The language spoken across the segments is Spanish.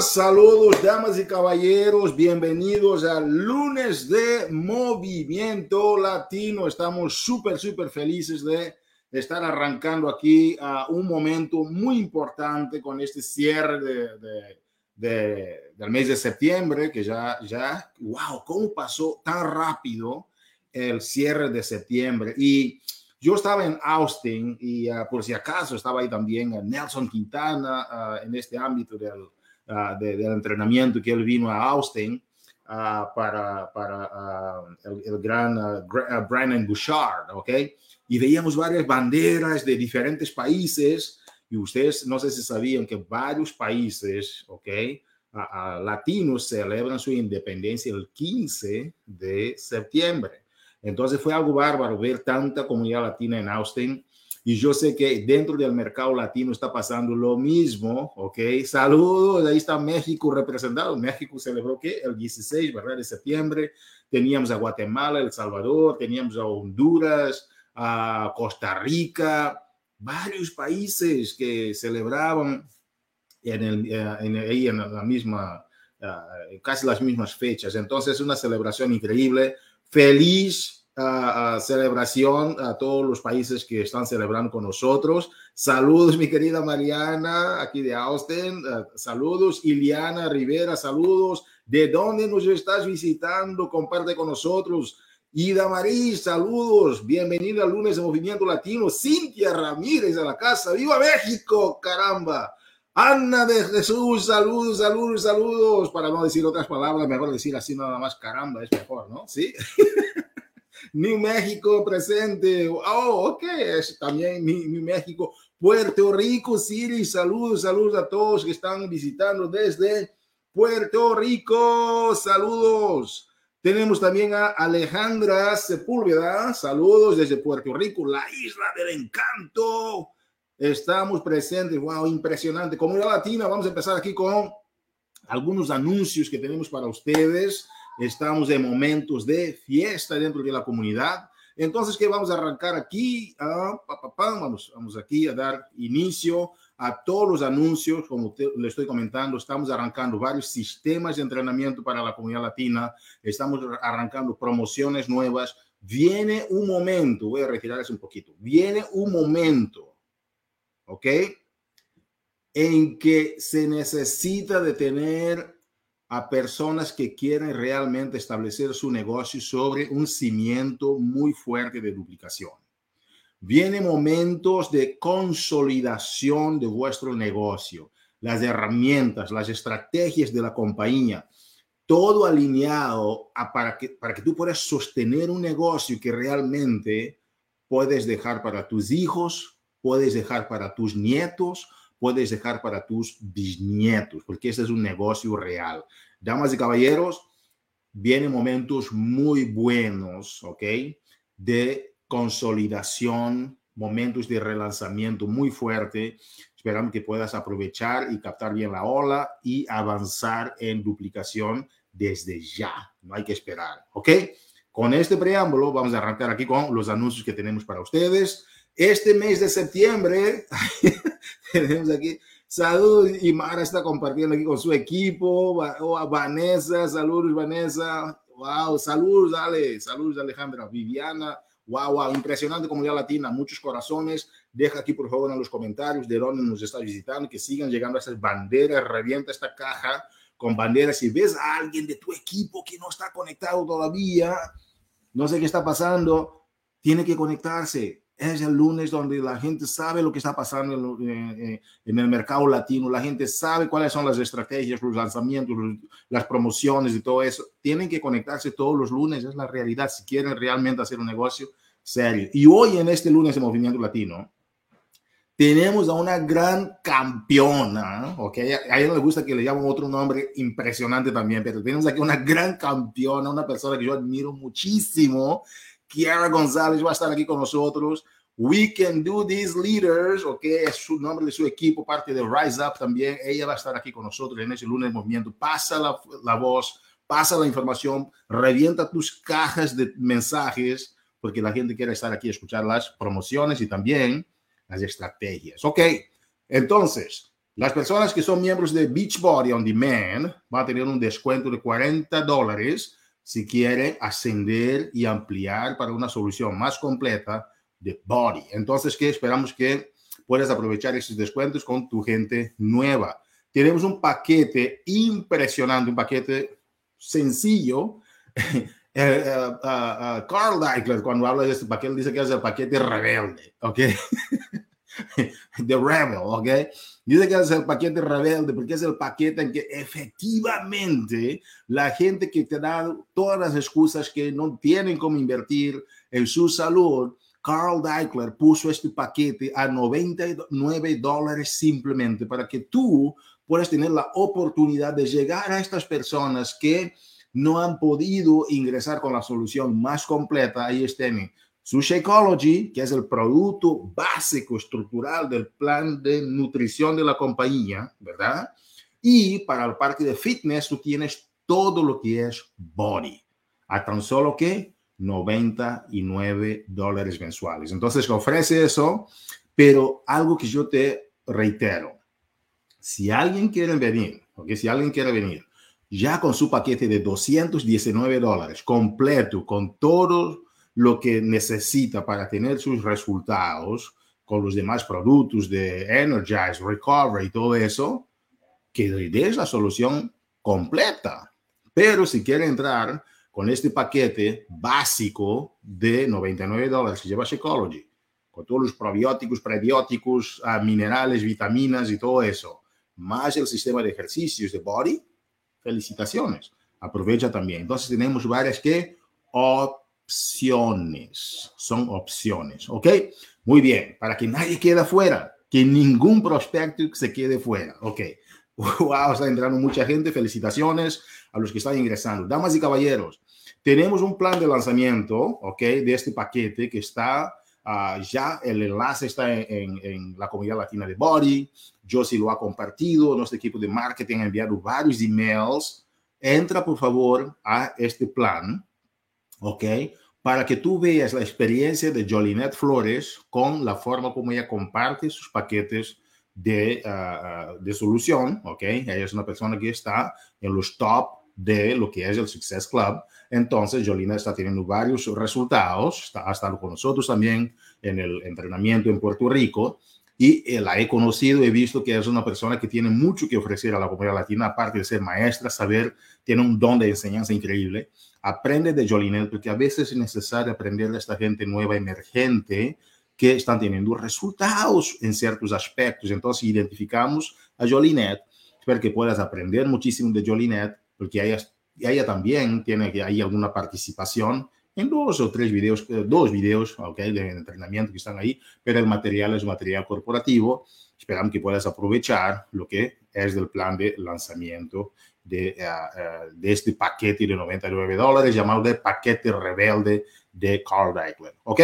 Saludos damas y caballeros, bienvenidos al lunes de Movimiento Latino. Estamos súper, súper felices de estar arrancando aquí a un momento muy importante con este cierre de, del mes de septiembre, que ya, ya, wow, cómo pasó tan rápido el cierre de septiembre. Y yo estaba en Austin y ah, por si acaso estaba ahí también Nelson Quintana ah, en este ámbito del, ah, del, entrenamiento que él vino a Austin para, para el, el, gran Brandon Bouchard, ¿ok? Y veíamos varias banderas de diferentes países y ustedes no sé si sabían que varios países, ¿ok? latinos celebran su independencia el 15 de septiembre. Entonces fue algo bárbaro ver tanta comunidad latina en Austin. Y yo sé que dentro del mercado latino está pasando lo mismo, ¿ok? Saludos, ahí está México representado. México celebró que el 16, ¿verdad? De septiembre. Teníamos a Guatemala, El Salvador, teníamos a Honduras, a Costa Rica, varios países que celebraban en, el, eh, en, ahí en la misma, uh, casi las mismas fechas. Entonces, una celebración increíble Feliz celebración a todos los países que están celebrando con nosotros. Saludos, mi querida Mariana, aquí de Austin. Uh, saludos, Iliana Rivera, saludos. ¿De dónde nos estás visitando? Comparte con nosotros. Ida Marí, saludos. Bienvenida al lunes de Movimiento Latino. Cintia Ramírez a la casa. ¡Viva México! ¡Caramba! Ana de Jesús, saludos, saludos, saludos. Para no decir otras palabras, mejor decir así nada más, caramba, es mejor, ¿no? Sí. New México presente. Oh, ok, también New México. Puerto Rico City, saludos, saludos a todos que están visitando desde Puerto Rico. Saludos. Tenemos también a Alejandra Sepúlveda. Saludos desde Puerto Rico, la isla del encanto. Estamos presentes, wow, impresionante. Comunidad Latina, vamos a empezar aquí con algunos anuncios que tenemos para ustedes. Estamos en momentos de fiesta dentro de la comunidad. Entonces, ¿qué vamos a arrancar aquí? Ah, vamos, vamos aquí a dar inicio a todos los anuncios, como le estoy comentando, estamos arrancando varios sistemas de entrenamiento para la comunidad latina, estamos arrancando promociones nuevas. Viene un momento, voy a retirar eso un poquito, viene un momento ¿ok? En que se necesita de tener a personas que quieren realmente establecer su negocio sobre un cimiento muy fuerte de duplicación. Vienen momentos de consolidación de vuestro negocio, las herramientas, las estrategias de la compañía, todo alineado para, que, para que tú puedas sostener un negocio que realmente puedes dejar para tus hijos, puedes dejar para tus nietos, puedes dejar para tus bisnietos, porque ese es un negocio real. Damas y caballeros, vienen momentos muy buenos, ¿ok? De consolidación, momentos de relanzamiento muy fuerte. Esperamos que puedas aprovechar y captar bien la ola y avanzar en duplicación desde ya. No hay que esperar, ¿ok? Con este preámbulo, vamos a arrancar aquí con los anuncios que tenemos para ustedes. Este mes de septiembre, tenemos aquí, saludos, y Mara está compartiendo aquí con su equipo, oh, Vanessa, saludos Vanessa, wow, saludos Ale, saludos Alejandra, Viviana, wow, wow, impresionante comunidad latina, muchos corazones, deja aquí por favor en los comentarios de dónde nos está visitando, que sigan llegando a esas banderas, revienta esta caja con banderas, si ves a alguien de tu equipo que no está conectado todavía, no sé qué está pasando, tiene que conectarse, es el lunes donde la gente sabe lo que está pasando en, el mercado latino, la gente sabe cuáles son las estrategias, los lanzamientos, las promociones y todo eso. Tienen que conectarse todos los lunes, es la realidad, si quieren realmente hacer un negocio serio. Y hoy en este lunes de Movimiento Latino, tenemos a una gran campeona, ¿ok? A ella le gusta que le llamen otro nombre impresionante también, pero tenemos aquí una gran campeona, una persona que yo admiro muchísimo, Kiara González va a estar aquí con nosotros. We Can Do These Leaders, ok, es su nombre de su equipo, parte de Rise Up también. Ella va a estar aquí con nosotros en ese lunes movimiento. Pasa la, la voz, pasa la información, revienta tus cajas de mensajes, porque la gente quiere estar aquí a escuchar las promociones y también las estrategias. Ok, entonces, Las personas que son miembros de Beachbody On Demand van a tener un descuento de 40 dólares si quiere ascender y ampliar para una solución más completa de body. Entonces, ¿qué esperamos que puedas aprovechar esos descuentos con tu gente nueva? Tenemos un paquete impresionante, un paquete sencillo. Eh, eh, eh, Carl Deichler, cuando habla de este paquete, dice que es el paquete rebelde, ¿ok? de Rebel, ¿ok? Dice que es el paquete rebelde porque es el paquete en que efectivamente la gente que te da todas las excusas que no tienen cómo invertir en su salud, Carl Deichler puso este paquete a 99 dólares simplemente para que tú puedas tener la oportunidad de llegar a estas personas que no han podido ingresar con la solución más completa. Ahí estén su Shakeology, que es el producto básico estructural del plan de nutrición de la compañía, ¿verdad? Y para el parque de fitness, tú tienes todo lo que es body, a tan solo que 99 dólares mensuales. Entonces, ofrece eso, pero algo que yo te reitero, si alguien quiere venir, porque si alguien quiere venir, ya con su paquete de 219 dólares, completo, con todo lo que necesita para tener sus resultados, con los demás productos de Energize, Recovery y todo eso, que le des la solución completa. Pero si quiere entrar con este paquete básico de 99 dólares que lleva Shakeology, con todos los probióticos, prebióticos, ah, minerales, vitaminas y todo eso, más el sistema de ejercicios de Body, felicitaciones. Aprovecha también. Entonces tenemos varias que opciones. Son opciones. ¿Ok? Muy bien. Para que nadie quede fuera. Que ningún prospecto se quede fuera. Ok. Wow, está entrando mucha gente. Felicitaciones a los que están ingresando. Damas y caballeros, tenemos un plan de lanzamiento, ¿ok? De este paquete que está uh, ya, el enlace está en, en, en, la comunidad latina de Body. Josie lo ha compartido, nuestro equipo de marketing ha enviado varios emails. Entra, por favor, a este plan, ¿ok? Para que tú veas la experiencia de Jolinet Flores con la forma como ella comparte sus paquetes de, uh, de solución, ¿ok? Ella es una persona que está en los top de lo que es el Success Club. Entonces, Jolina está teniendo varios resultados, está, ha estado con nosotros también en el entrenamiento en Puerto Rico y eh, la he conocido, he visto que es una persona que tiene mucho que ofrecer a la comunidad latina, aparte de ser maestra, saber, tiene un don de enseñanza increíble. Aprende de Jolinet, porque a veces es necesario aprender de esta gente nueva, emergente, que están teniendo resultados en ciertos aspectos. Entonces, identificamos a Jolinet. Espero que puedas aprender muchísimo de Jolinet, porque ella, también tiene que alguna participación en dos o tres videos, eh, dos videos okay, de entrenamiento que están ahí, pero el material es material corporativo. Esperamos que puedas aprovechar lo que es del plan de lanzamiento de, uh, uh, de este paquete de 99 dólares llamado de paquete rebelde de Carl Deichler. ¿Ok?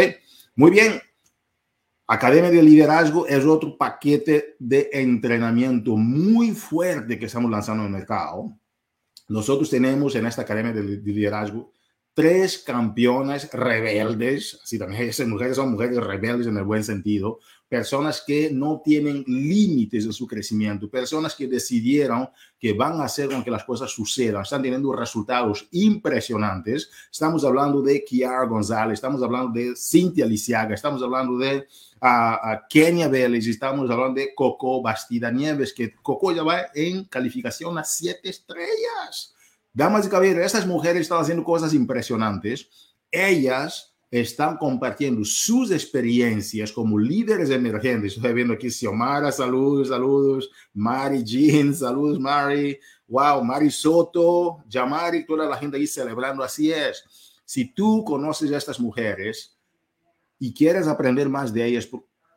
Muy bien. Academia de Liderazgo es otro paquete de entrenamiento muy fuerte que estamos lanzando en el mercado. Nosotros tenemos en esta Academia de Liderazgo tres campeonas rebeldes, así también esas mujeres son mujeres rebeldes en el buen sentido, personas que no tienen límites en su crecimiento, personas que decidieron que van a hacer con que las cosas sucedan, están teniendo resultados impresionantes. Estamos hablando de Kiara González, estamos hablando de Cintia Lisiaga, estamos hablando de uh, Kenia Vélez, estamos hablando de Coco Bastida Nieves, que Coco ya va en calificación a siete estrellas. Damas y caballeros, estas mujeres están haciendo cosas impresionantes. Ellas están compartiendo sus experiencias como líderes emergentes. Estoy viendo aquí Xiomara, saludos, saludos. Mari Jean, saludos, Mari. Wow, Mari Soto, Yamari, toda la gente ahí celebrando. Así es. Si tú conoces a estas mujeres y quieres aprender más de ellas,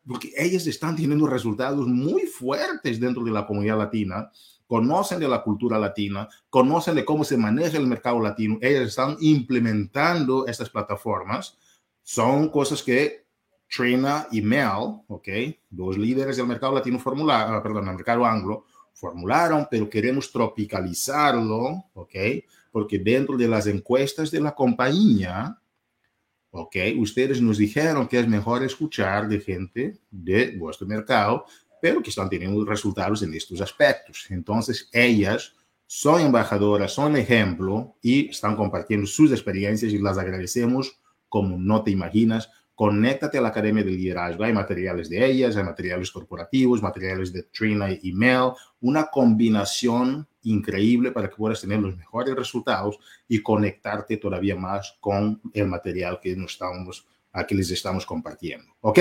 porque ellas están teniendo resultados muy fuertes dentro de la comunidad latina, conocen de la cultura latina, conocen de cómo se maneja el mercado latino, ellos están implementando estas plataformas. Son cosas que Trina y Mel, ¿ok? Dos líderes del mercado latino formularon, ah, perdón, el mercado anglo, formularon, pero queremos tropicalizarlo, ¿ok? Porque dentro de las encuestas de la compañía, ¿ok? Ustedes nos dijeron que es mejor escuchar de gente de vuestro mercado pero que están teniendo resultados en estos aspectos. Entonces, ellas son embajadoras, son ejemplo y están compartiendo sus experiencias y las agradecemos como no te imaginas. Conéctate a la Academia de Liderazgo. Hay materiales de ellas, hay materiales corporativos, materiales de Trina y Email, una combinación increíble para que puedas tener los mejores resultados y conectarte todavía más con el material que nos estamos aquí les estamos compartiendo. ¿Ok?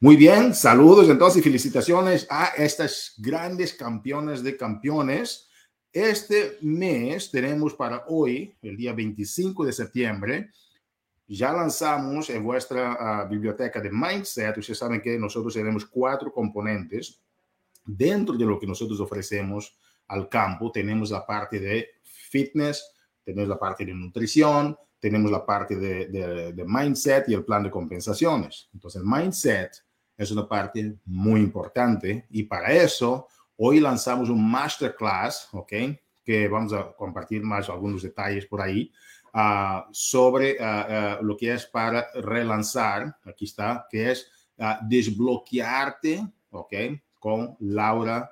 Muy bien, saludos entonces y felicitaciones a estas grandes campeones de campeones. Este mes tenemos para hoy, el día 25 de septiembre, ya lanzamos en vuestra uh, biblioteca de Mindset, ustedes saben que nosotros tenemos cuatro componentes. Dentro de lo que nosotros ofrecemos al campo, tenemos la parte de fitness, tenemos la parte de nutrición, tenemos la parte de, de, de, mindset y el plan de compensaciones. Entonces, el mindset es una parte muy importante y para eso hoy lanzamos un masterclass, ¿ok? Que vamos a compartir más algunos detalles por ahí uh, sobre uh, uh, lo que es para relanzar, aquí está, que es desbloquearte, ¿ok? Con Laura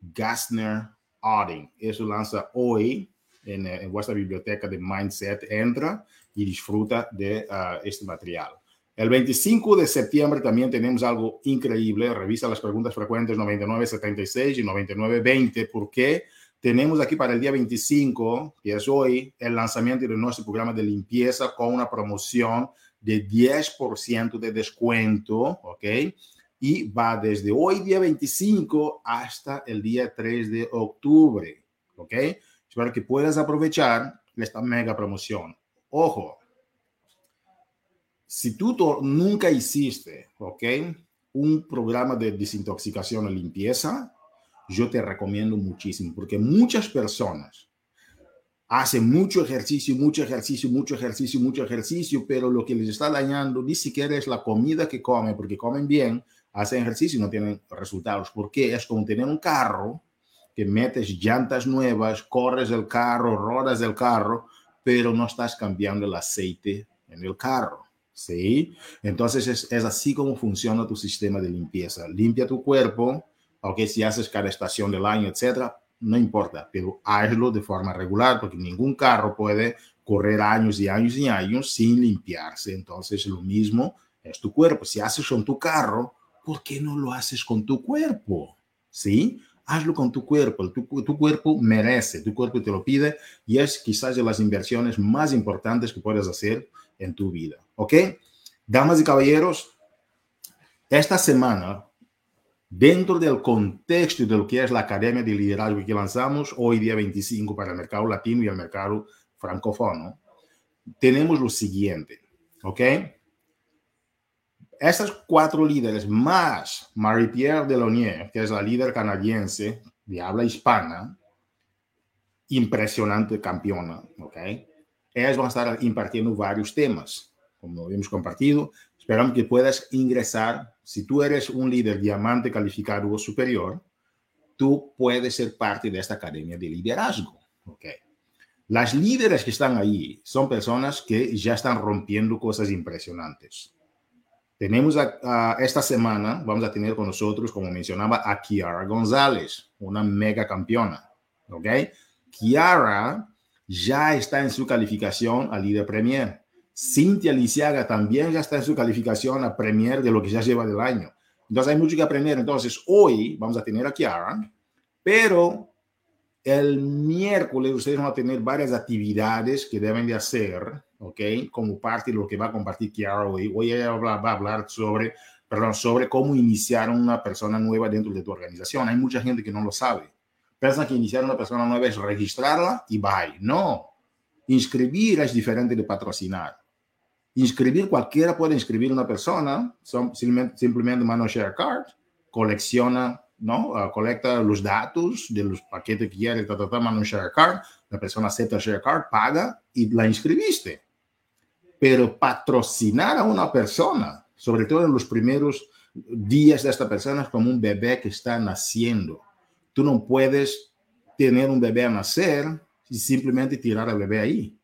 Gassner Auding. Eso lanza hoy en, en, vuestra biblioteca de Mindset, entra y disfruta de este material. El 25 de septiembre también tenemos algo increíble. Revisa las preguntas frecuentes 9976 y 9920 porque tenemos aquí para el día 25, que es hoy, el lanzamiento de nuestro programa de limpieza con una promoción de 10% de descuento, ¿ok? Y va desde hoy, día 25, hasta el día 3 de octubre, ¿ok? Espero que puedas aprovechar esta mega promoción. Ojo, si tú nunca hiciste. Un programa de desintoxicación o limpieza, yo te recomiendo muchísimo, porque muchas personas hacen mucho ejercicio, mucho ejercicio, mucho ejercicio, mucho ejercicio, pero lo que les está dañando ni siquiera es la comida que comen, porque comen bien, hacen ejercicio y no tienen resultados. Porque es como tener un carro que metes llantas nuevas, corres el carro, rodas el carro, pero no estás cambiando el aceite en el carro. ¿Sí? Entonces es, así como funciona tu sistema de limpieza. Limpia tu cuerpo, ok, si haces cada estación del año, etcétera, no importa, pero hazlo de forma regular porque ningún carro puede correr años y años y años sin limpiarse. Entonces, lo mismo es tu cuerpo. Si haces con tu carro, ¿por qué no lo haces con tu cuerpo? ¿Sí? Hazlo con tu cuerpo. Tu, cuerpo merece, tu cuerpo te lo pide y es quizás de las inversiones más importantes que puedes hacer en tu vida. ¿Ok? Damas y caballeros, esta semana Dentro del contexto de lo que es la Academia de Liderazgo que lanzamos hoy día 25 para el mercado latino y el mercado francófono, tenemos lo siguiente, ¿ok? Estas cuatro líderes más Marie-Pierre Delaunier, que es la líder canadiense de habla hispana, impresionante campeona, ¿ok? Ellas van a estar impartiendo varios temas, como hemos compartido. Esperamos que puedas ingresar si tú eres un líder diamante calificado o superior, tú puedes ser parte de esta academia de liderazgo. Okay. Las líderes que están ahí son personas que ya están rompiendo cosas impresionantes. Tenemos a, a, esta semana, vamos a tener con nosotros, como mencionaba, a Kiara González, una mega campeona. ¿Ok? Kiara ya está en su calificación a líder premier. Cintia Lisiaga también ya está en su calificación a Premier de lo que ya lleva del año. Entonces hay mucho que aprender. Entonces hoy vamos a tener a Kiara, pero el miércoles ustedes van a tener varias actividades que deben de hacer, ¿ok? Como parte de lo que va a compartir Kiara hoy. Hoy va a hablar sobre, perdón, sobre cómo iniciar una persona nueva dentro de tu organización. Hay mucha gente que no lo sabe. Piensan que iniciar una persona nueva es registrarla y bye. No. Inscribir es diferente de patrocinar. Inscribir, cualquiera puede inscribir una persona, son, simplemente, un share card, colecciona, ¿no? Uh, colecta los datos de los paquetes que quiere, ta, ta, ta, un share card, la persona acepta share card, paga y la inscribiste. Pero patrocinar a una persona, sobre todo en los primeros días de esta persona, es como un bebé que está naciendo. Tú no puedes tener un bebé a nacer y simplemente tirar al bebé ahí.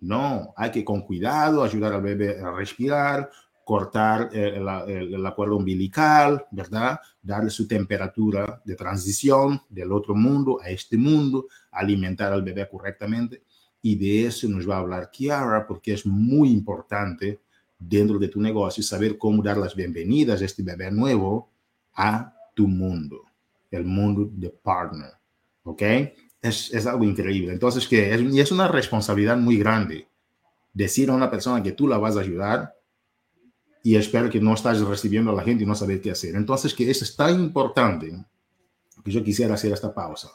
No, hay que con cuidado ayudar al bebé a respirar, cortar el, el, acuerdo umbilical, ¿verdad? Darle su temperatura de transición del otro mundo a este mundo, alimentar al bebé correctamente. Y de eso nos va a hablar Kiara, porque es muy importante dentro de tu negocio saber cómo dar las bienvenidas a este bebé nuevo a tu mundo, el mundo de partner. ¿Ok? Es, es algo increíble. Entonces, que es, y es una responsabilidad muy grande decir a una persona que tú la vas a ayudar y espero que no estás recibiendo a la gente y no sabes qué hacer. Entonces, que eso es tan importante que yo quisiera hacer esta pausa.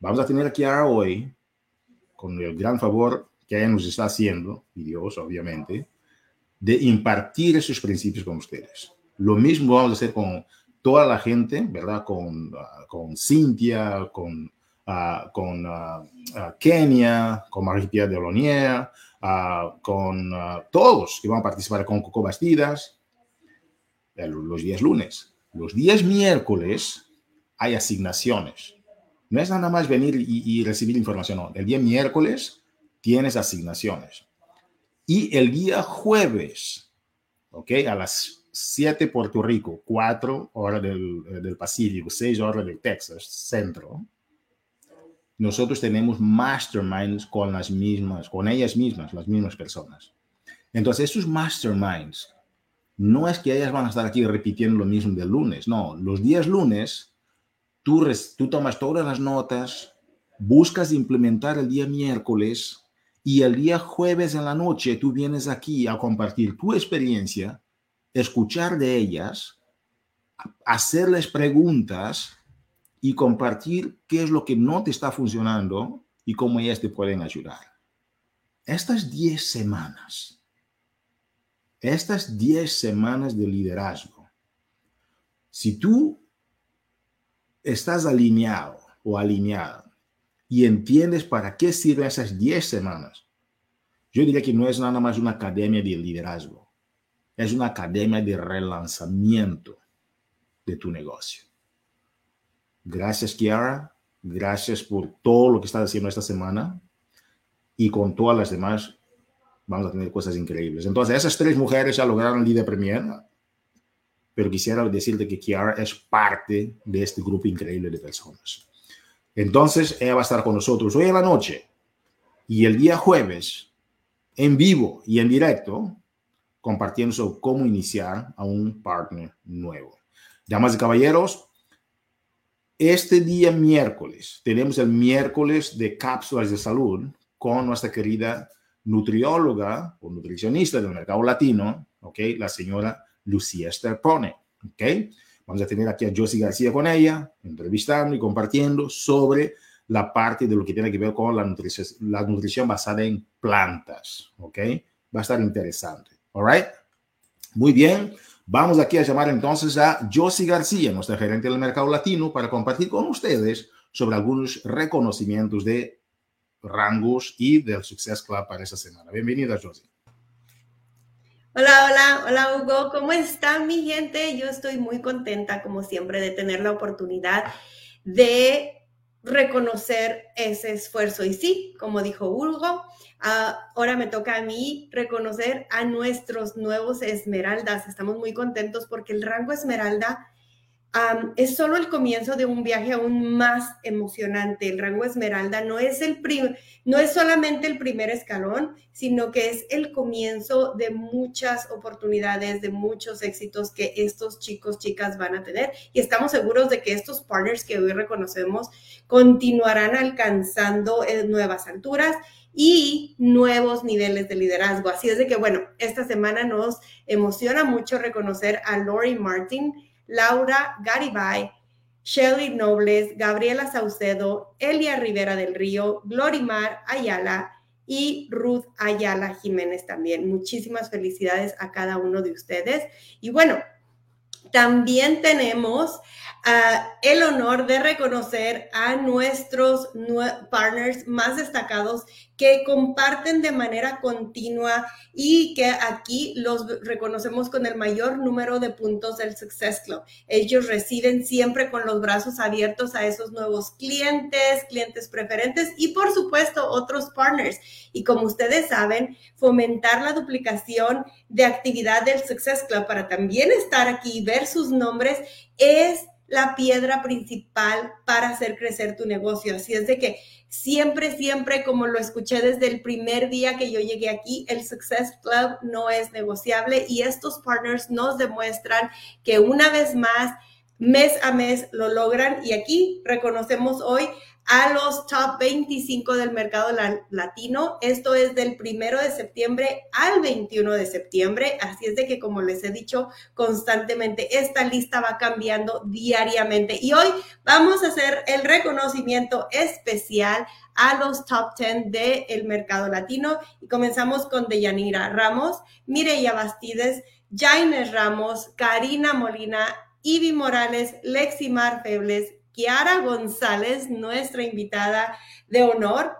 Vamos a tener a hoy, con el gran favor que nos está haciendo, y Dios obviamente, de impartir esos principios con ustedes. Lo mismo vamos a hacer con toda la gente, ¿verdad? Con, uh, con Cintia, con, uh, con uh, Kenia, con Marie-Pierre Delonier, Ah, con todos que van a participar con Coco Bastidas los días lunes. Los días miércoles hay asignaciones. No es nada más venir y, recibir información. No. El día miércoles tienes asignaciones. Y el día jueves, ¿ok? A las 7 Puerto Rico, 4 horas del, del Pacífico, 6 horas del Texas, centro nosotros tenemos masterminds con las mismas, con ellas mismas, las mismas personas. Entonces, estos masterminds no es que ellas van a estar aquí repitiendo lo mismo del lunes, no, los días lunes tú, tú tomas todas las notas, buscas implementar el día miércoles y el día jueves en la noche tú vienes aquí a compartir tu experiencia, escuchar de ellas, hacerles preguntas y compartir qué es lo que no te está funcionando y cómo ellas te pueden ayudar. Estas 10 semanas, estas 10 semanas de liderazgo, si tú estás alineado o alineada y entiendes para qué sirven esas 10 semanas, yo diría que no es nada más una academia de liderazgo, es una academia de relanzamiento de tu negocio. Gracias, Kiara. Gracias por todo lo que estás haciendo esta semana. Y con todas las demás, vamos a tener cosas increíbles. Entonces, esas tres mujeres ya lograron líder premier. Pero quisiera decirte que Kiara es parte de este grupo increíble de personas. Entonces, ella va a estar con nosotros hoy en la noche y el día jueves, en vivo y en directo, compartiendo sobre cómo iniciar a un partner nuevo. Damas y caballeros, este día miércoles tenemos el miércoles de cápsulas de salud con nuestra querida nutrióloga o nutricionista del mercado latino, ¿ok? La señora Lucía Sterpone, ¿ok? Vamos a tener aquí a Josie García con ella, entrevistando y compartiendo sobre la parte de lo que tiene que ver con la nutrición, la nutrición basada en plantas, ¿ok? Va a estar interesante, ¿all right? Muy bien. Vamos aquí a llamar entonces a Josie García, nuestra gerente del mercado latino, para compartir con ustedes sobre algunos reconocimientos de rangos y del Success Club para esa semana. Bienvenida, Josie. Hola, hola, hola Hugo, ¿cómo está mi gente? Yo estoy muy contenta, como siempre, de tener la oportunidad de reconocer ese esfuerzo. Y sí, como dijo Hugo, Ah, ahora me toca a mí reconocer a nuestros nuevos esmeraldas. Estamos muy contentos porque el rango esmeralda es solo el comienzo de un viaje aún más emocionante. El rango esmeralda no es, el no es solamente el primer escalón, sino que es el comienzo de muchas oportunidades, de muchos éxitos que estos chicos, chicas van a tener. Y estamos seguros de que estos partners que hoy reconocemos continuarán alcanzando eh, nuevas alturas y nuevos niveles de liderazgo. Así es de que, bueno, esta semana nos emociona mucho reconocer a Lori Martin, Laura Garibay, Shelly Nobles, Gabriela Saucedo, Elia Rivera del Río, Glorimar Ayala y Ruth Ayala Jiménez también. Muchísimas felicidades a cada uno de ustedes. Y bueno, también tenemos ah, el honor de reconocer a nuestros partners más destacados que comparten de manera continua y que aquí los reconocemos con el mayor número de puntos del Success Club. Ellos reciben siempre con los brazos abiertos a esos nuevos clientes, clientes preferentes y por supuesto otros partners. Y como ustedes saben, fomentar la duplicación de actividad del Success Club para también estar aquí y ver sus nombres es la piedra principal para hacer crecer tu negocio. Así es de que siempre, siempre, como lo escuché desde el primer día que yo llegué aquí, el Success Club no es negociable y estos partners nos demuestran que una vez más, mes a mes lo logran y aquí reconocemos hoy a los top 25 del mercado latino. Esto es del primero de septiembre al 21 de septiembre. Así es de que, como les he dicho constantemente, esta lista va cambiando diariamente. Y hoy vamos a hacer el reconocimiento especial a los top 10 del mercado latino. Y comenzamos con Deyanira Ramos, Mireya Bastides, Jaines Ramos, Karina Molina, Ivy Morales, Leximar Febles, Kiara González, nuestra invitada de honor,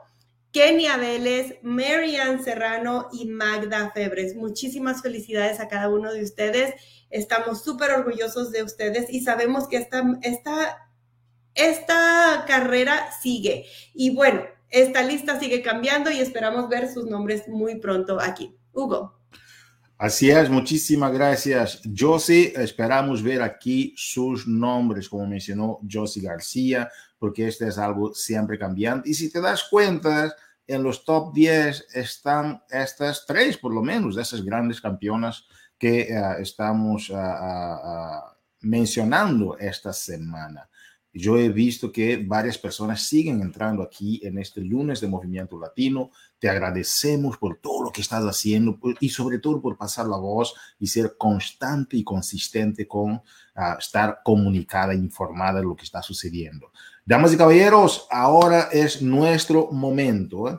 Kenia Vélez, Marian Serrano y Magda Febres. Muchísimas felicidades a cada uno de ustedes. Estamos súper orgullosos de ustedes y sabemos que esta, esta, esta carrera sigue. Y bueno, esta lista sigue cambiando y esperamos ver sus nombres muy pronto aquí. Hugo. Así es, muchísimas gracias, Josie. Esperamos ver aquí sus nombres, como mencionó Josie García, porque este es algo siempre cambiante. Y si te das cuenta, en los top 10 están estas tres, por lo menos, de esas grandes campeonas que eh, estamos ah, ah, ah, mencionando esta semana. Yo he visto que varias personas siguen entrando aquí en este lunes de Movimiento Latino. Te agradecemos por todo lo que estás haciendo y sobre todo por pasar la voz y ser constante y consistente con ah, estar comunicada, informada de lo que está sucediendo. Damas y caballeros, ahora es nuestro momento. ¿eh?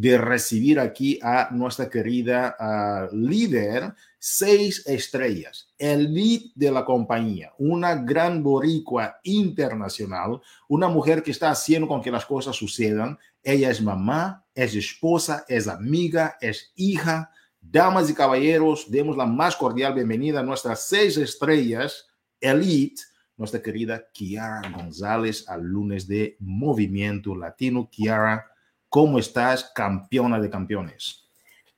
de recibir aquí a nuestra querida ah, líder, seis estrellas, el lead de la compañía, una gran boricua internacional, una mujer que está haciendo con que las cosas sucedan. Ella es mamá, es esposa, es amiga, es hija. Damas y caballeros, demos la más cordial bienvenida a nuestras seis estrellas, elite, nuestra querida Kiara González al lunes de Movimiento Latino. Kiara, ¿Cómo estás, campeona de campeones?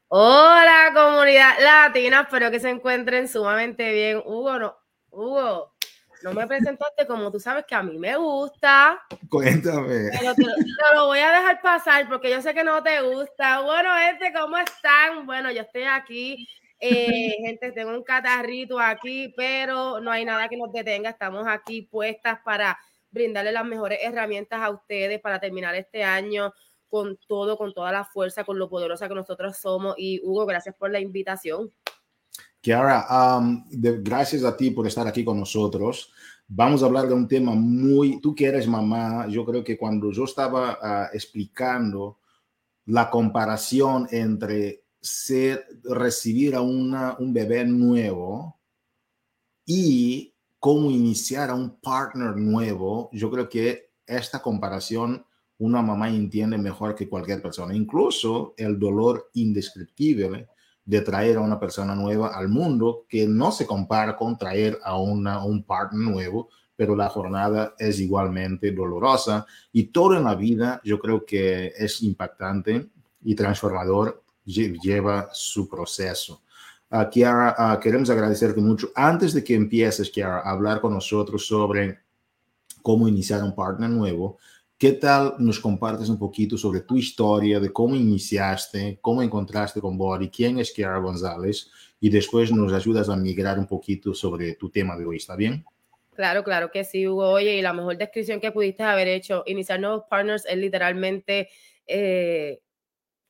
Hola, comunidad latina, espero que se encuentren sumamente bien. Hugo, no, Hugo, no me presentaste como tú sabes que a mí me gusta. Cuéntame. Pero te, lo voy a dejar pasar porque yo sé que no te gusta. Bueno, gente, ¿cómo están? Bueno, yo estoy aquí. Eh, gente, tengo un catarrito aquí, pero no hay nada que nos detenga. Estamos aquí puestas para brindarle las mejores herramientas a ustedes para terminar este año con todo, con toda la fuerza, con lo poderosa que nosotros somos. Y Hugo, gracias por la invitación. Kiara, um, gracias a ti por estar aquí con nosotros. Vamos a hablar de un tema muy, tú que eres mamá, yo creo que cuando yo estaba ah, explicando la comparación entre ser, recibir a una, un bebé nuevo y cómo iniciar a un partner nuevo, yo creo que esta comparación una mamá entiende mejor que cualquier persona, incluso el dolor indescriptible de traer a una persona nueva al mundo que no se compara con traer a, una, un partner nuevo, pero la jornada es igualmente dolorosa y todo en la vida yo creo que es impactante y transformador, lleva su proceso. Uh, Kiara, uh, queremos agradecerte mucho. Antes de que empieces, Kiara, a hablar con nosotros sobre cómo iniciar un partner nuevo, ¿Qué tal nos compartes un poquito sobre tu historia, de cómo iniciaste, cómo encontraste con Body, quién es Kiara González y después nos ayudas a migrar un poquito sobre tu tema de hoy, ¿está bien? Claro, claro que sí, Hugo. Oye, y la mejor descripción que pudiste haber hecho, iniciar nuevos partners es literalmente eh,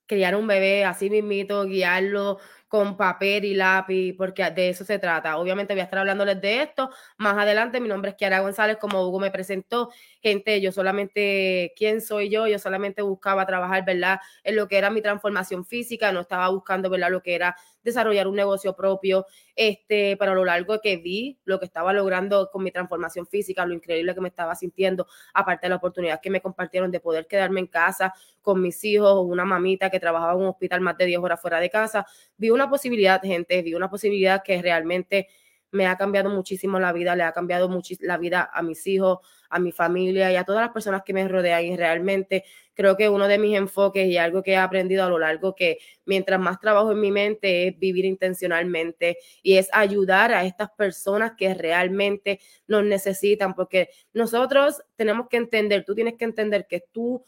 criar un bebé así mismito, guiarlo con papel y lápiz, porque de eso se trata. Obviamente voy a estar hablándoles de esto más adelante. Mi nombre es Kiara González, como Hugo me presentó. Gente, yo solamente, ¿quién soy yo? Yo solamente buscaba trabajar, ¿verdad? En lo que era mi transformación física, no estaba buscando, ¿verdad? Lo que era desarrollar un negocio propio, este, pero a lo largo que vi lo que estaba logrando con mi transformación física, lo increíble que me estaba sintiendo, aparte de la oportunidad que me compartieron de poder quedarme en casa con mis hijos, una mamita que trabajaba en un hospital más de 10 horas fuera de casa, vi una posibilidad, gente, vi una posibilidad que realmente me ha cambiado muchísimo la vida, le ha cambiado la vida a mis hijos, a mi familia y a todas las personas que me rodean. Y realmente creo que uno de mis enfoques y algo que he aprendido a lo largo que mientras más trabajo en mi mente es vivir intencionalmente y es ayudar a estas personas que realmente nos necesitan, porque nosotros tenemos que entender, tú tienes que entender que tú,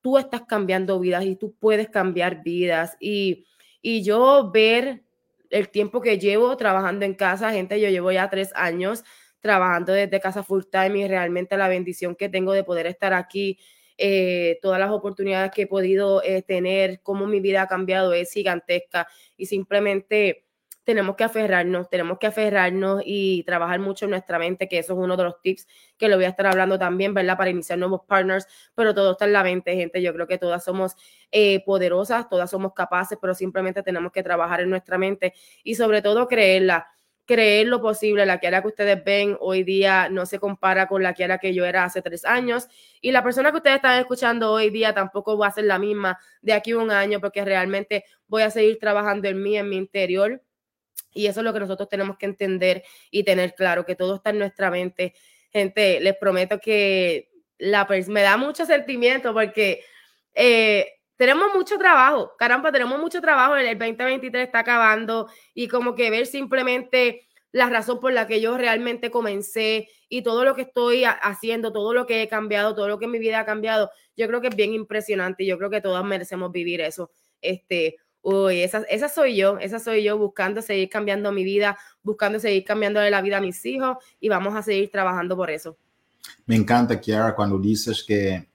tú estás cambiando vidas y tú puedes cambiar vidas. Y, y yo ver el tiempo que llevo trabajando en casa, gente, yo llevo ya tres años trabajando desde casa full time y realmente la bendición que tengo de poder estar aquí, eh, todas las oportunidades que he podido eh, tener, cómo mi vida ha cambiado es gigantesca y simplemente tenemos que aferrarnos, tenemos que aferrarnos y trabajar mucho en nuestra mente, que eso es uno de los tips que lo voy a estar hablando también, ¿verdad? Para iniciar nuevos partners, pero todo está en la mente, gente. Yo creo que todas somos eh, poderosas, todas somos capaces, pero simplemente tenemos que trabajar en nuestra mente y sobre todo creerla creer lo posible. La Kiara que ustedes ven hoy día no se compara con la Kiara que yo era hace tres años. Y la persona que ustedes están escuchando hoy día tampoco va a ser la misma de aquí a un año, porque realmente voy a seguir trabajando en mí, en mi interior y eso es lo que nosotros tenemos que entender y tener claro, que todo está en nuestra mente. Gente, les prometo que la me da mucho sentimiento porque eh, tenemos mucho trabajo, caramba, tenemos mucho trabajo, el 2023 está acabando y como que ver simplemente la razón por la que yo realmente comencé y todo lo que estoy haciendo, todo lo que he cambiado, todo lo que mi vida ha cambiado, yo creo que es bien impresionante y yo creo que todas merecemos vivir eso. Este, Uy, esa, esa soy yo, esa soy yo buscando seguir cambiando mi vida, buscando seguir cambiando la vida a mis hijos y vamos a seguir trabajando por eso. Me encanta, Kiara, cuando dices que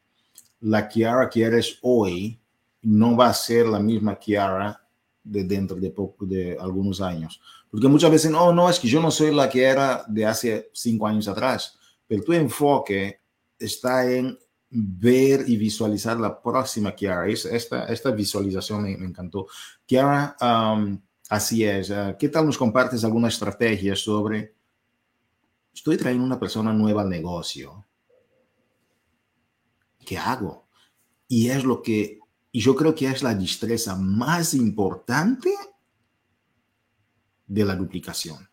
la Kiara que eres hoy no va a ser la misma Kiara de dentro de poco, de algunos años. Porque muchas veces, no, no, es que yo no soy la que era de hace cinco años atrás, pero tu enfoque está en ver y visualizar la próxima Kiara. Esta, esta visualización me, encantó. Kiara, así es. Uh, ¿Qué tal nos compartes alguna estrategia sobre, estoy trayendo una persona nueva al negocio? ¿Qué hago? Y es lo que, y yo creo que es la destreza más importante de la duplicación.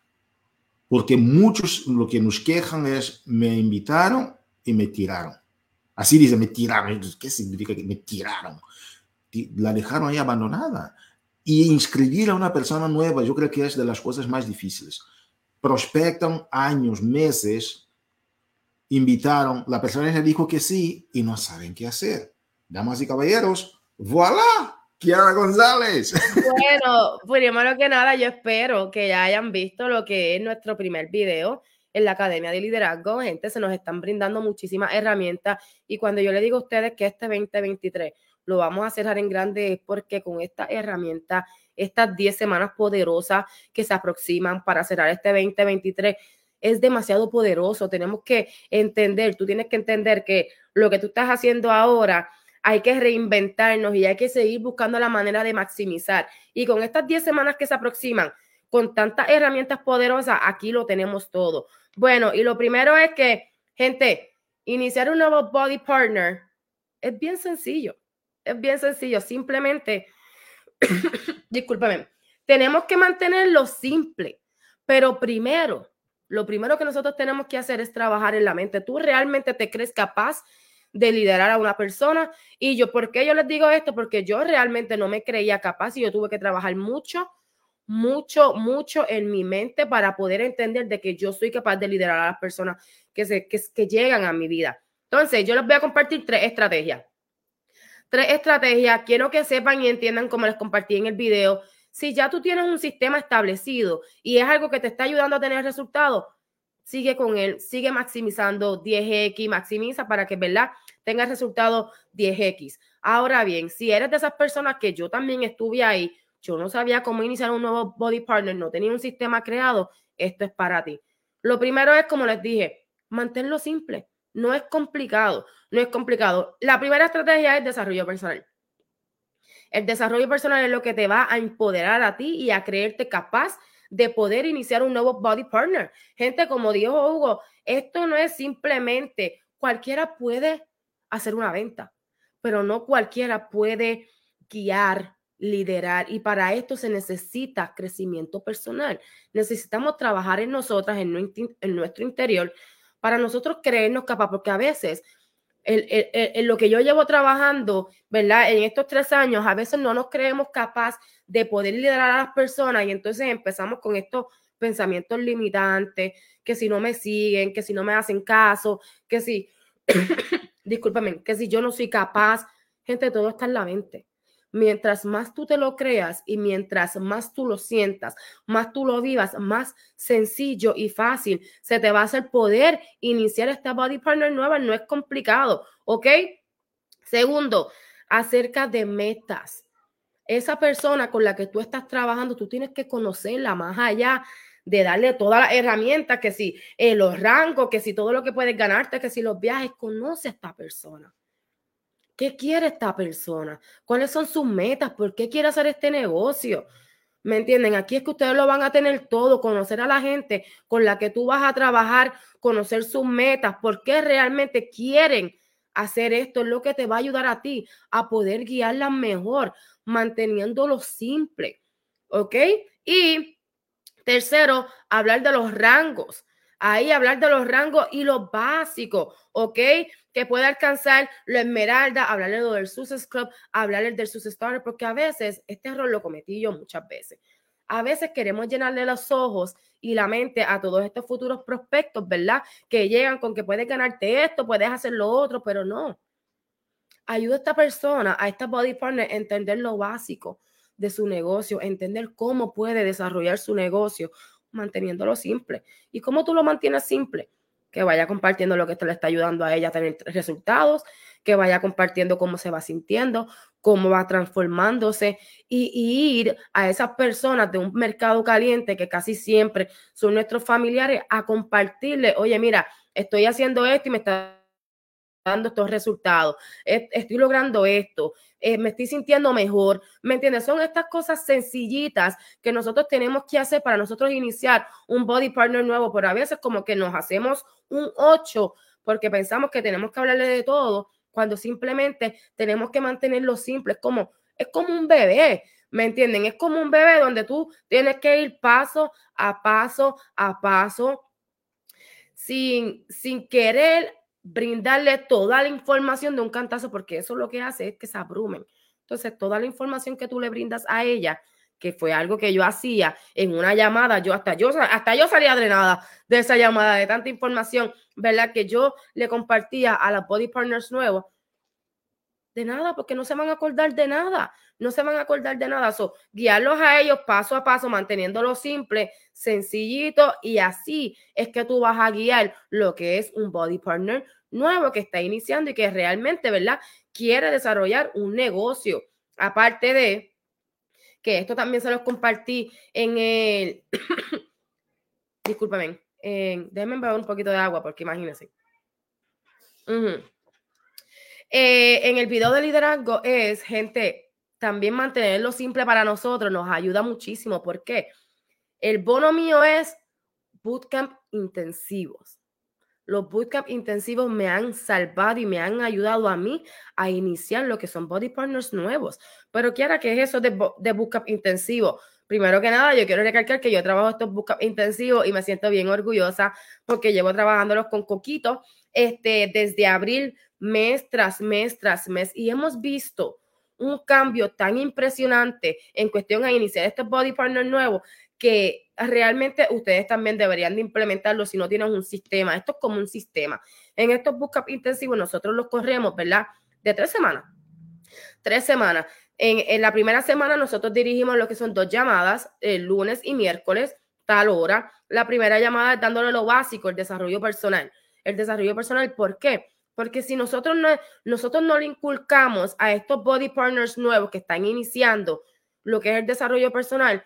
Porque muchos lo que nos quejan es, me invitaron y me tiraron Así dice, me tiraron. ¿Qué significa que me tiraron? La dejaron ahí abandonada. Y inscribir a una persona nueva, yo creo que es de las cosas más difíciles. Prospectan años, meses, invitaron, la persona le dijo que sí y no saben qué hacer. Damas y caballeros, voilà, Kiara González. Bueno, primero que nada, yo espero que ya hayan visto lo que es nuestro primer video en la Academia de Liderazgo, gente, se nos están brindando muchísimas herramientas y cuando yo le digo a ustedes que este 2023 lo vamos a cerrar en grande es porque con esta herramienta, estas 10 semanas poderosas que se aproximan para cerrar este 2023, es demasiado poderoso. Tenemos que entender, tú tienes que entender que lo que tú estás haciendo ahora hay que reinventarnos y hay que seguir buscando la manera de maximizar. Y con estas 10 semanas que se aproximan, con tantas herramientas poderosas, aquí lo tenemos todo. Bueno, y lo primero es que, gente, iniciar un nuevo body partner es bien sencillo. Es bien sencillo. Simplemente, discúlpame, tenemos que mantenerlo simple. Pero primero, lo primero que nosotros tenemos que hacer es trabajar en la mente. ¿Tú realmente te crees capaz de liderar a una persona? Y yo, ¿por qué yo les digo esto? Porque yo realmente no me creía capaz y yo tuve que trabajar mucho mucho, mucho en mi mente para poder entender de que yo soy capaz de liderar a las personas que, se, que, llegan a mi vida. Entonces, yo les voy a compartir tres estrategias. Tres estrategias. Quiero que sepan y entiendan como les compartí en el video. Si ya tú tienes un sistema establecido y es algo que te está ayudando a tener resultados, sigue con él, sigue maximizando 10x, maximiza para que, ¿verdad? Tenga resultado 10x. Ahora bien, si eres de esas personas que yo también estuve ahí, yo no sabía cómo iniciar un nuevo body partner, no tenía un sistema creado, esto es para ti. Lo primero es, como les dije, manténlo simple. No es complicado, no es complicado. La primera estrategia es desarrollo personal. El desarrollo personal es lo que te va a empoderar a ti y a creerte capaz de poder iniciar un nuevo body partner. Gente, como dijo Hugo, esto no es simplemente cualquiera puede hacer una venta, pero no cualquiera puede guiar, liderar y para esto se necesita crecimiento personal. Necesitamos trabajar en nosotras, en, nuestro interior, para nosotros creernos capaz, porque a veces en lo que yo llevo trabajando, ¿verdad? En estos tres años, a veces no nos creemos capaz de poder liderar a las personas y entonces empezamos con estos pensamientos limitantes, que si no me siguen, que si no me hacen caso, que si, discúlpame, que si yo no soy capaz, gente, todo está en la mente. Mientras más tú te lo creas y mientras más tú lo sientas, más tú lo vivas, más sencillo y fácil se te va a hacer poder iniciar esta body partner nueva. No es complicado, ¿ok? Segundo, acerca de metas. Esa persona con la que tú estás trabajando, tú tienes que conocerla más allá de darle todas las herramientas, que si eh, los rangos, que si todo lo que puedes ganarte, que si los viajes, conoce a esta persona. ¿Qué quiere esta persona? ¿Cuáles son sus metas? ¿Por qué quiere hacer este negocio? ¿Me entienden? Aquí es que ustedes lo van a tener todo, conocer a la gente con la que tú vas a trabajar, conocer sus metas, por qué realmente quieren hacer esto, es lo que te va a ayudar a ti a poder guiarlas mejor, manteniéndolo simple. ¿Ok? Y tercero, hablar de los rangos. Ahí hablar de los rangos y lo básico, ¿ok? que puede alcanzar lo esmeralda, hablarle del Success Club, hablarle del Success Starter, porque a veces, este error lo cometí yo muchas veces. A veces queremos llenarle los ojos y la mente a todos estos futuros prospectos, ¿verdad? Que llegan con que puedes ganarte esto, puedes hacer lo otro, pero no. Ayuda a esta persona, a esta body partner, a entender lo básico de su negocio, entender cómo puede desarrollar su negocio, manteniéndolo simple. ¿Y cómo tú lo mantienes simple? que vaya compartiendo lo que esto le está ayudando a ella a tener resultados, que vaya compartiendo cómo se va sintiendo, cómo va transformándose y, ir a esas personas de un mercado caliente que casi siempre son nuestros familiares a compartirle, oye, mira, estoy haciendo esto y me está dando estos resultados, estoy logrando esto, eh, me estoy sintiendo mejor, ¿me entiendes? Son estas cosas sencillitas que nosotros tenemos que hacer para nosotros iniciar un body partner nuevo, pero a veces como que nos hacemos un 8 porque pensamos que tenemos que hablarle de todo, cuando simplemente tenemos que mantenerlo simple, es como, es como un bebé, ¿me entienden? Es como un bebé donde tú tienes que ir paso a paso a paso, sin, sin querer brindarle toda la información de un cantazo, porque eso lo que hace es que se abrumen. Entonces, toda la información que tú le brindas a ella, que fue algo que yo hacía en una llamada, yo hasta yo hasta yo salía drenada de esa llamada, de tanta información, ¿verdad? Que yo le compartía a las body partners nuevos. De nada, porque no se van a acordar de nada, no se van a acordar de nada. So, guiarlos a ellos paso a paso, manteniéndolo simple, sencillito, y así es que tú vas a guiar lo que es un body partner nuevo que está iniciando y que realmente, ¿verdad? Quiere desarrollar un negocio. Aparte de que esto también se los compartí en el, discúlpame, en, déjenme beber un poquito de agua porque imagínense. Eh, en el video de liderazgo es, gente, también mantenerlo simple para nosotros nos ayuda muchísimo. ¿Por qué? El bono mío es bootcamp intensivos los bootcamp intensivos me han salvado y me han ayudado a mí a iniciar lo que son body partners nuevos. Pero quiera que es eso de, de bootcamp intensivo. Primero que nada, yo quiero recalcar que yo trabajo estos bootcamp intensivos y me siento bien orgullosa porque llevo trabajándolos con Coquito este, desde abril, mes tras mes tras mes, y hemos visto un cambio tan impresionante en cuestión a iniciar estos body partners nuevos que realmente ustedes también deberían de implementarlo si no tienen un sistema. Esto es como un sistema. En estos bootcamp intensivos nosotros los corremos, ¿verdad? De tres semanas. Tres semanas. En, la primera semana nosotros dirigimos lo que son dos llamadas, el lunes y miércoles, tal hora. La primera llamada es dándole lo básico, el desarrollo personal. El desarrollo personal, ¿por qué? Porque si nosotros no, nosotros no le inculcamos a estos body partners nuevos que están iniciando lo que es el desarrollo personal,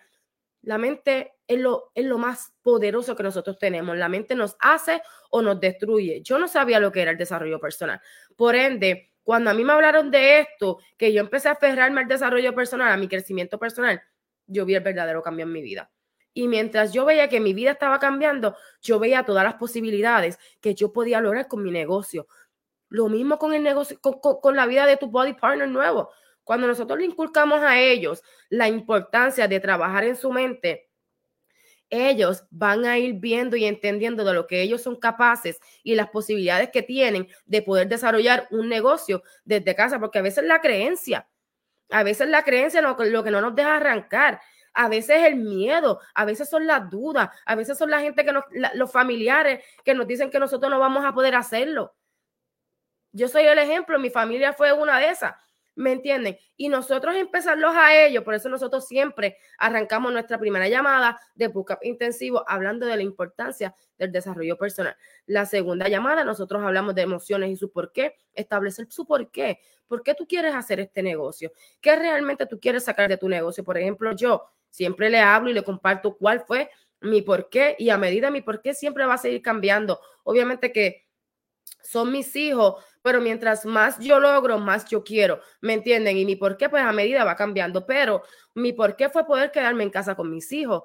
la mente es lo, es lo más poderoso que nosotros tenemos. La mente nos hace o nos destruye. Yo no sabía lo que era el desarrollo personal. Por ende, cuando a mí me hablaron de esto, que yo empecé a aferrarme al desarrollo personal, a mi crecimiento personal, yo vi el verdadero cambio en mi vida. Y mientras yo veía que mi vida estaba cambiando, yo veía todas las posibilidades que yo podía lograr con mi negocio. Lo mismo con el negocio, con, la vida de tu body partner nuevo. Cuando nosotros le inculcamos a ellos la importancia de trabajar en su mente, ellos van a ir viendo y entendiendo de lo que ellos son capaces y las posibilidades que tienen de poder desarrollar un negocio desde casa, porque a veces la creencia, a veces la creencia lo, lo que no nos deja arrancar, a veces el miedo, a veces son las dudas, a veces son la gente que nos, los familiares que nos dicen que nosotros no vamos a poder hacerlo. Yo soy el ejemplo, mi familia fue una de esas. ¿Me entienden? Y nosotros empezarlos a ellos, por eso nosotros siempre arrancamos nuestra primera llamada de Book intensivo hablando de la importancia del desarrollo personal. La segunda llamada, nosotros hablamos de emociones y su por qué, establecer su por qué. ¿Por qué tú quieres hacer este negocio? ¿Qué realmente tú quieres sacar de tu negocio? Por ejemplo, yo siempre le hablo y le comparto cuál fue mi por qué y a medida mi por qué siempre va a seguir cambiando. Obviamente que son mis hijos, pero mientras más yo logro, más yo quiero, ¿me entienden? Y mi por qué, pues a medida va cambiando, pero mi por qué fue poder quedarme en casa con mis hijos.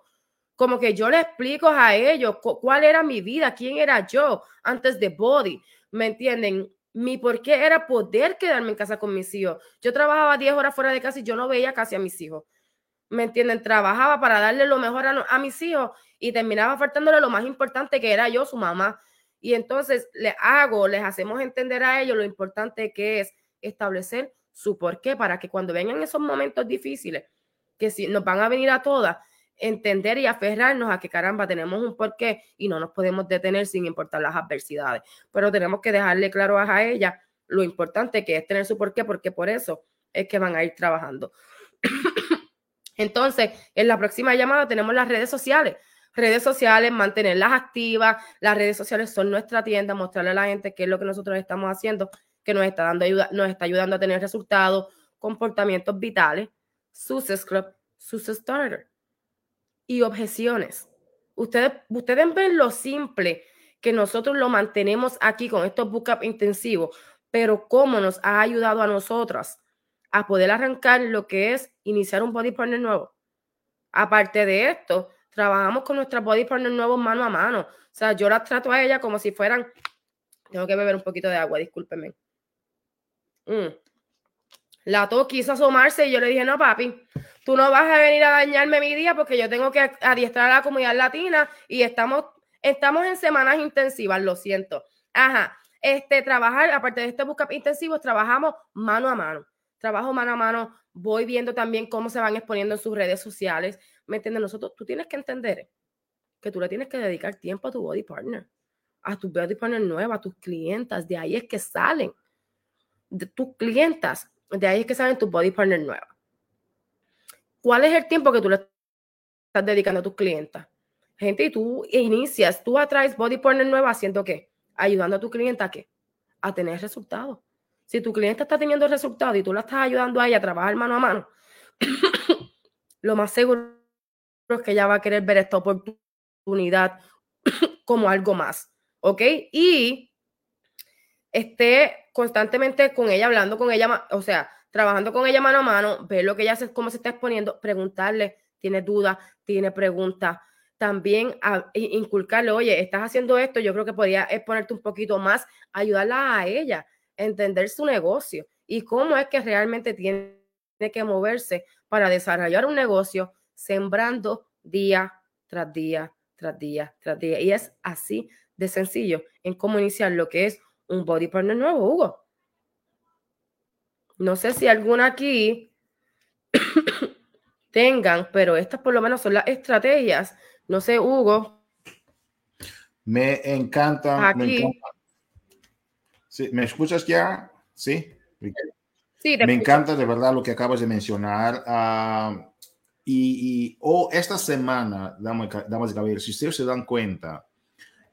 Como que yo le explico a ellos cuál era mi vida, quién era yo antes de Body, ¿me entienden? Mi por qué era poder quedarme en casa con mis hijos. Yo trabajaba 10 horas fuera de casa y yo no veía casi a mis hijos. ¿Me entienden? Trabajaba para darle lo mejor a, a mis hijos y terminaba faltándole lo más importante que era yo, su mamá. Y entonces le hago, les hacemos entender a ellos lo importante que es establecer su porqué para que cuando vengan esos momentos difíciles, que si nos van a venir a todas, entender y aferrarnos a que caramba, tenemos un porqué y no nos podemos detener sin importar las adversidades. Pero tenemos que dejarle claro a ella lo importante que es tener su porqué, porque por eso es que van a ir trabajando. Entonces, en la próxima llamada tenemos las redes sociales redes sociales, mantenerlas activas. Las redes sociales son nuestra tienda, mostrarle a la gente qué es lo que nosotros estamos haciendo, que nos está dando ayuda, nos está ayudando a tener resultados, comportamientos vitales, Success Club, Success Starter y objeciones. Ustedes, ustedes ven lo simple que nosotros lo mantenemos aquí con estos bootcamp intensivos, pero cómo nos ha ayudado a nosotras a poder arrancar lo que es iniciar un body partner nuevo. Aparte de esto, trabajamos con nuestras body partners nuevos mano a mano. O sea, yo las trato a ella como si fueran. Tengo que beber un poquito de agua, discúlpenme. Mm. La to quiso asomarse y yo le dije, no, papi, tú no vas a venir a dañarme mi día porque yo tengo que adiestrar a la comunidad latina y estamos, estamos en semanas intensivas, lo siento. Ajá, este, trabajar, aparte de este busca intensivos, trabajamos mano a mano. Trabajo mano a mano, voy viendo también cómo se van exponiendo en sus redes sociales, ¿Me entiendes? Nosotros, tú tienes que entender que tú le tienes que dedicar tiempo a tu body partner, a tu body partner nueva, a tus clientas. De ahí es que salen. De tus clientas, de ahí es que salen tus body partner nuevas. ¿Cuál es el tiempo que tú le estás dedicando a tus clientas? Gente, y tú inicias, tú atraes body partner nueva haciendo qué? Ayudando a tu clienta a qué? A tener resultados. Si tu cliente está teniendo resultados y tú la estás ayudando a ella a trabajar mano a mano, lo más seguro que ella va a querer ver esta oportunidad como algo más, ¿ok? Y esté constantemente con ella, hablando con ella, o sea, trabajando con ella mano a mano, ver lo que ella hace, cómo se está exponiendo, preguntarle, tiene dudas, tiene preguntas, también a, inculcarle, oye, estás haciendo esto, yo creo que podría exponerte un poquito más, ayudarla a ella, a entender su negocio y cómo es que realmente tiene que moverse para desarrollar un negocio sembrando día tras día, tras día, tras día. Y es así de sencillo en cómo iniciar lo que es un body partner nuevo, Hugo. No sé si alguna aquí tengan, pero estas por lo menos son las estrategias. No sé, Hugo. Me encanta. Me, ¿Me escuchas ya? Sí. Sí, me encanta de verdad lo que acabas de mencionar. Uh, y, o oh, esta semana, damas, y caballeros, si ustedes se dan cuenta,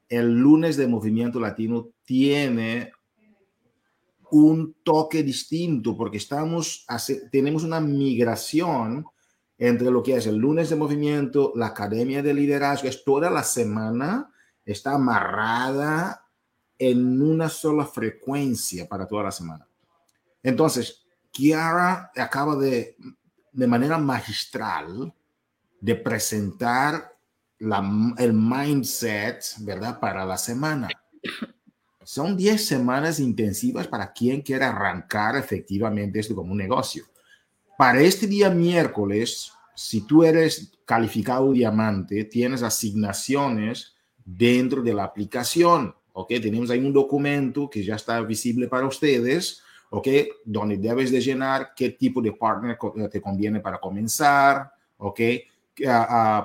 el lunes de Movimiento Latino tiene un toque distinto porque estamos, tenemos una migración entre lo que es el lunes de movimiento, la academia de liderazgo, es toda la semana, está amarrada en una sola frecuencia para toda la semana. Entonces, Kiara acaba de, de manera magistral, de presentar la, el mindset, ¿verdad? Para la semana. Son 10 semanas intensivas para quien quiera arrancar efectivamente esto como un negocio. Para este día miércoles, si tú eres calificado diamante, tienes asignaciones dentro de la aplicación. ¿ok? Tenemos ahí un documento que ya está visible para ustedes, ¿ok? Donde debes de llenar qué tipo de partner eh, te conviene para comenzar, ¿ok?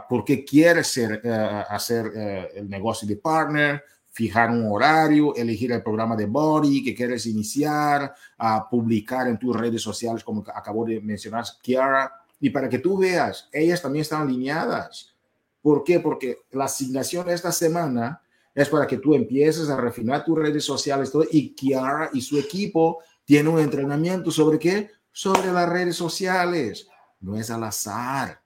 ¿Por qué quieres ser, eh, hacer eh, el negocio de partner? fijar un horario, elegir el programa de body que quieres iniciar, a publicar en tus redes sociales, como acabó de mencionar Kiara, y para que tú veas, ellas también están alineadas. ¿Por qué? Porque la asignación de esta semana es para que tú empieces a refinar tus redes sociales todo, y Kiara y su equipo tienen un entrenamiento sobre qué? Sobre las redes sociales. No es al azar.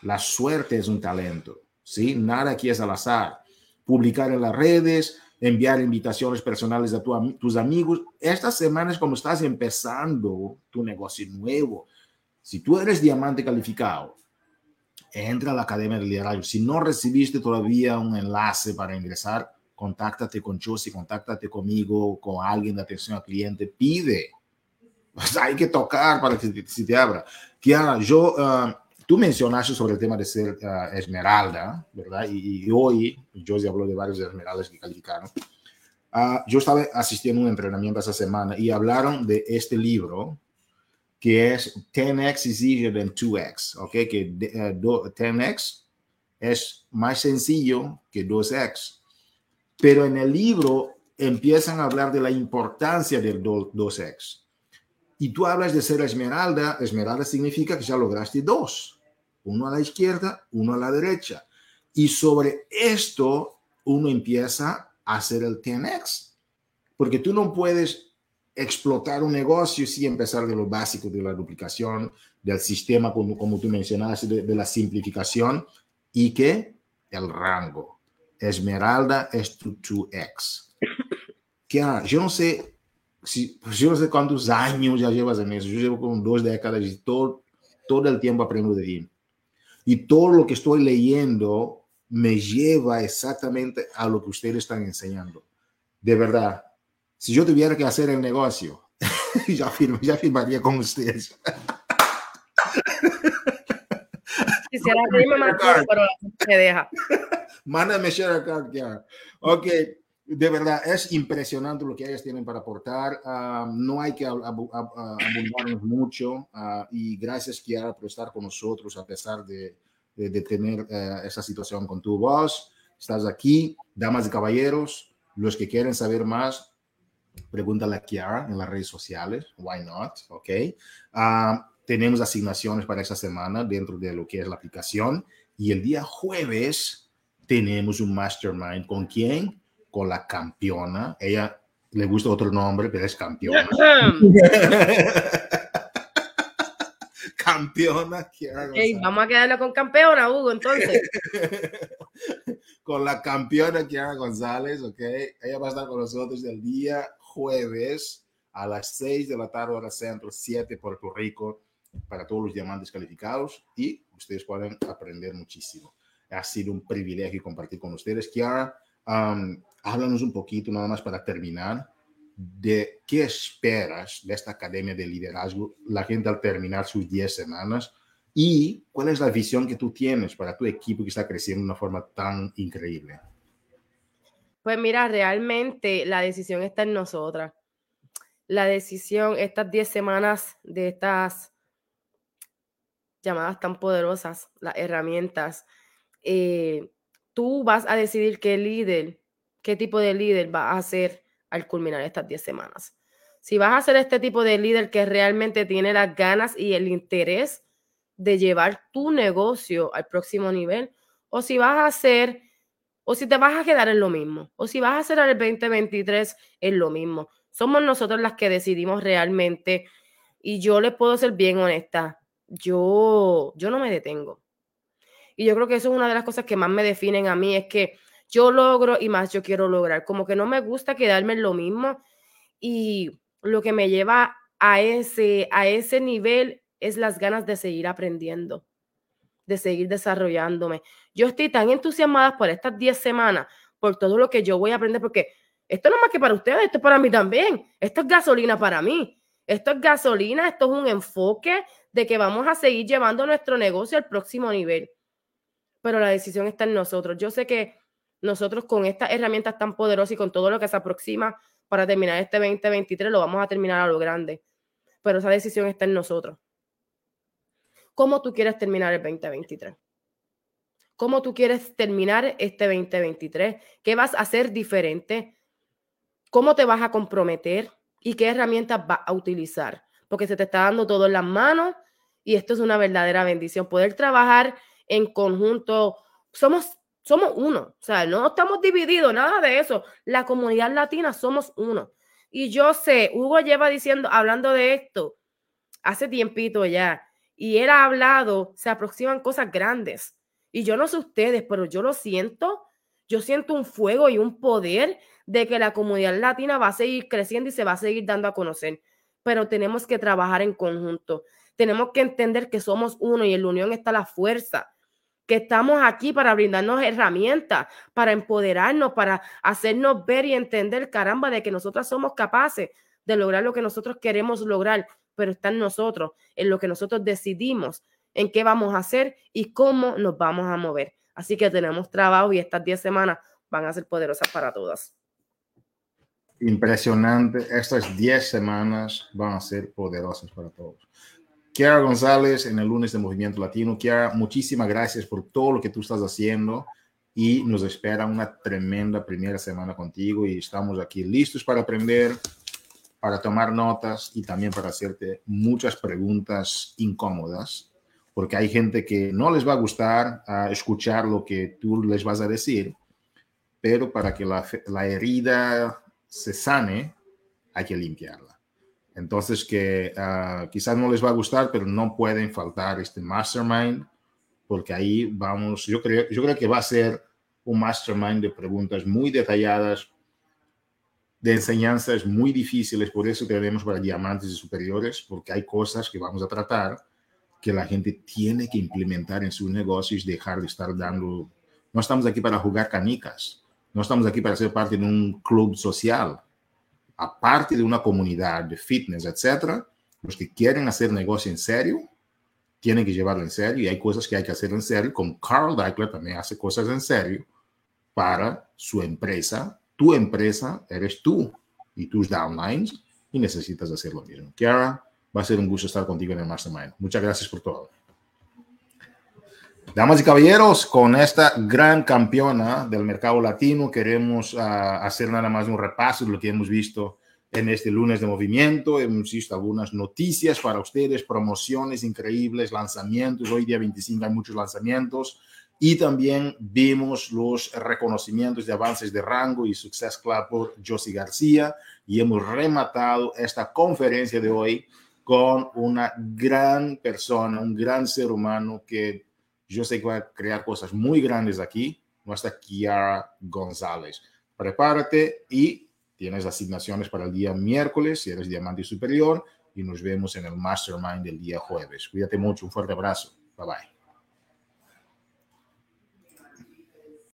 La suerte es un talento, ¿sí? Nada aquí es al azar publicar en las redes, enviar invitaciones personales a tus amigos. Esta semana es como estás empezando tu negocio nuevo. Si tú eres diamante calificado, entra a la Academia de Liderazgo. Si no recibiste todavía un enlace para ingresar, contáctate con Chosy, contáctate conmigo, con alguien de atención al cliente, pide. hay que tocar para que se te abra. Kiara, yo uh, Tú mencionaste sobre el tema de ser uh, esmeralda, ¿verdad? Y, y hoy, Josie habló de varios esmeraldas que calificaron. Uh, yo estaba asistiendo a un entrenamiento esa semana y hablaron de este libro que es 10x is easier than 2x, ¿ok? Que uh, 10x es más sencillo que 2x. Pero en el libro empiezan a hablar de la importancia del 2x. Y tú hablas de ser esmeralda, esmeralda significa que ya lograste dos uno a la izquierda, uno a la derecha. Y sobre esto uno empieza a hacer el 10x, porque tú no puedes explotar un negocio sin empezar de lo básico de la duplicación, del sistema, como tú mencionaste, de, la simplificación y que el rango. Esmeralda es tu 2x. Que, yo no sé si, yo no sé cuántos años ya llevas en eso. Yo llevo como dos décadas y todo, todo el tiempo aprendo de ti. Y todo lo que estoy leyendo me lleva exactamente a lo que ustedes están enseñando. De verdad, si yo tuviera que hacer el negocio, ya, ya firmaría con ustedes. Quisiera pedirme más pero me deja. Mándame share ya. Ok, de verdad, es impresionante lo que ellas tienen para aportar. Ah, no hay que abundarnos mucho. Ah, y gracias, Kiara, por estar con nosotros a pesar de, de, tener eh, esa situación con tu voz. Estás aquí, damas y caballeros. Los que quieren saber más, pregúntale a Kiara en las redes sociales. Why not? Ok. Ah, tenemos asignaciones para esta semana dentro de lo que es la aplicación. Y el día jueves tenemos un mastermind. ¿Con quién? con la campeona. Ella le gusta otro nombre, pero es campeona. campeona vamos a quedarlo con campeona, Hugo, entonces. con la campeona Kiara González, ¿ok? Ella va a estar con nosotros el día jueves a las 6 de la tarde, hora centro, 7 Puerto Rico, para todos los diamantes calificados y ustedes pueden aprender muchísimo. Ha sido un privilegio compartir con ustedes. Kiara, um, háblanos un poquito, nada más para terminar, de qué esperas de esta academia de liderazgo, la gente al terminar sus 10 semanas, y cuál es la visión que tú tienes para tu equipo que está creciendo de una forma tan increíble. Pues mira, realmente la decisión está en nosotras. La decisión, estas 10 semanas de estas llamadas tan poderosas, las herramientas, eh, tú vas a decidir qué líder qué tipo de líder vas a ser al culminar estas 10 semanas. Si vas a ser este tipo de líder que realmente tiene las ganas y el interés de llevar tu negocio al próximo nivel, o si vas a hacer, o si te vas a quedar en lo mismo, o si vas a hacer el 2023 en lo mismo. Somos nosotros las que decidimos realmente, y yo les puedo ser bien honesta, yo, yo no me detengo. Y yo creo que eso es una de las cosas que más me definen a mí, es que yo logro y más yo quiero lograr. Como que no me gusta quedarme en lo mismo y lo que me lleva a ese, a ese nivel es las ganas de seguir aprendiendo, de seguir desarrollándome. Yo estoy tan entusiasmada por estas 10 semanas, por todo lo que yo voy a aprender, porque esto no es más que para ustedes, esto es para mí también. Esto es gasolina para mí. Esto es gasolina, esto es un enfoque de que vamos a seguir llevando nuestro negocio al próximo nivel. Pero la decisión está en nosotros. Yo sé que nosotros con estas herramientas tan poderosas y con todo lo que se aproxima para terminar este 2023, lo vamos a terminar a lo grande. Pero esa decisión está en nosotros. ¿Cómo tú quieres terminar el 2023? ¿Cómo tú quieres terminar este 2023? ¿Qué vas a hacer diferente? ¿Cómo te vas a comprometer? ¿Y qué herramientas vas a utilizar? Porque se te está dando todo en las manos y esto es una verdadera bendición. Poder trabajar en conjunto. Somos, somos uno. O sea, no estamos divididos, nada de eso. La comunidad latina somos uno. Y yo sé, Hugo lleva diciendo, hablando de esto hace tiempito ya y él ha hablado, se aproximan cosas grandes. Y yo no sé ustedes, pero yo lo siento. Yo siento un fuego y un poder de que la comunidad latina va a seguir creciendo y se va a seguir dando a conocer. Pero tenemos que trabajar en conjunto. Tenemos que entender que somos uno y en la unión está la fuerza. Que estamos aquí para brindarnos herramientas, para empoderarnos, para hacernos ver y entender, caramba, de que nosotros somos capaces de lograr lo que nosotros queremos lograr pero está en nosotros, en lo que nosotros decidimos, en qué vamos a hacer y cómo nos vamos a mover. Así que tenemos trabajo y estas 10 semanas van a ser poderosas para todas. Impresionante, estas 10 semanas van a ser poderosas para todos. Kiara González en el lunes de Movimiento Latino. Kiara, muchísimas gracias por todo lo que tú estás haciendo y nos espera una tremenda primera semana contigo y estamos aquí listos para aprender, para tomar notas y también para hacerte muchas preguntas incómodas, porque hay gente que no les va a gustar a escuchar lo que tú les vas a decir, pero para que la, la herida se sane, hay que limpiarla. Entonces, que uh, quizás no les va a gustar, pero no pueden faltar este mastermind, porque ahí vamos, yo creo, yo creo que va a ser un mastermind de preguntas muy detalladas, de enseñanzas muy difíciles, por eso tenemos para diamantes y superiores, porque hay cosas que vamos a tratar que la gente tiene que implementar en sus negocios, dejar de estar dando... No estamos aquí para jugar canicas, no estamos aquí para ser parte de un club social, aparte de una comunidad de fitness, etcétera, los que quieren hacer negocio en serio, tienen que llevarlo en serio y hay cosas que hay que hacer en serio, como Carl Deichler también hace cosas en serio para su empresa tu empresa eres tú y tus downlines y necesitas hacer lo mismo. Kiara, va a ser un gusto estar contigo en el Mastermind. Muchas gracias por todo. Damas y caballeros, con esta gran campeona del mercado latino, queremos ah, hacer nada más un repaso de lo que hemos visto en este lunes de movimiento. Hemos visto algunas noticias para ustedes, promociones increíbles, lanzamientos. Hoy día 25 hay muchos lanzamientos. Y también vimos los reconocimientos de avances de rango y Success Club por Josie García y hemos rematado esta conferencia de hoy con una gran persona, un gran ser humano que yo sé que va a crear cosas muy grandes aquí, nuestra Kiara González. Prepárate y tienes asignaciones para el día miércoles si eres diamante superior y nos vemos en el mastermind del día jueves. Cuídate mucho, un fuerte abrazo. Bye bye.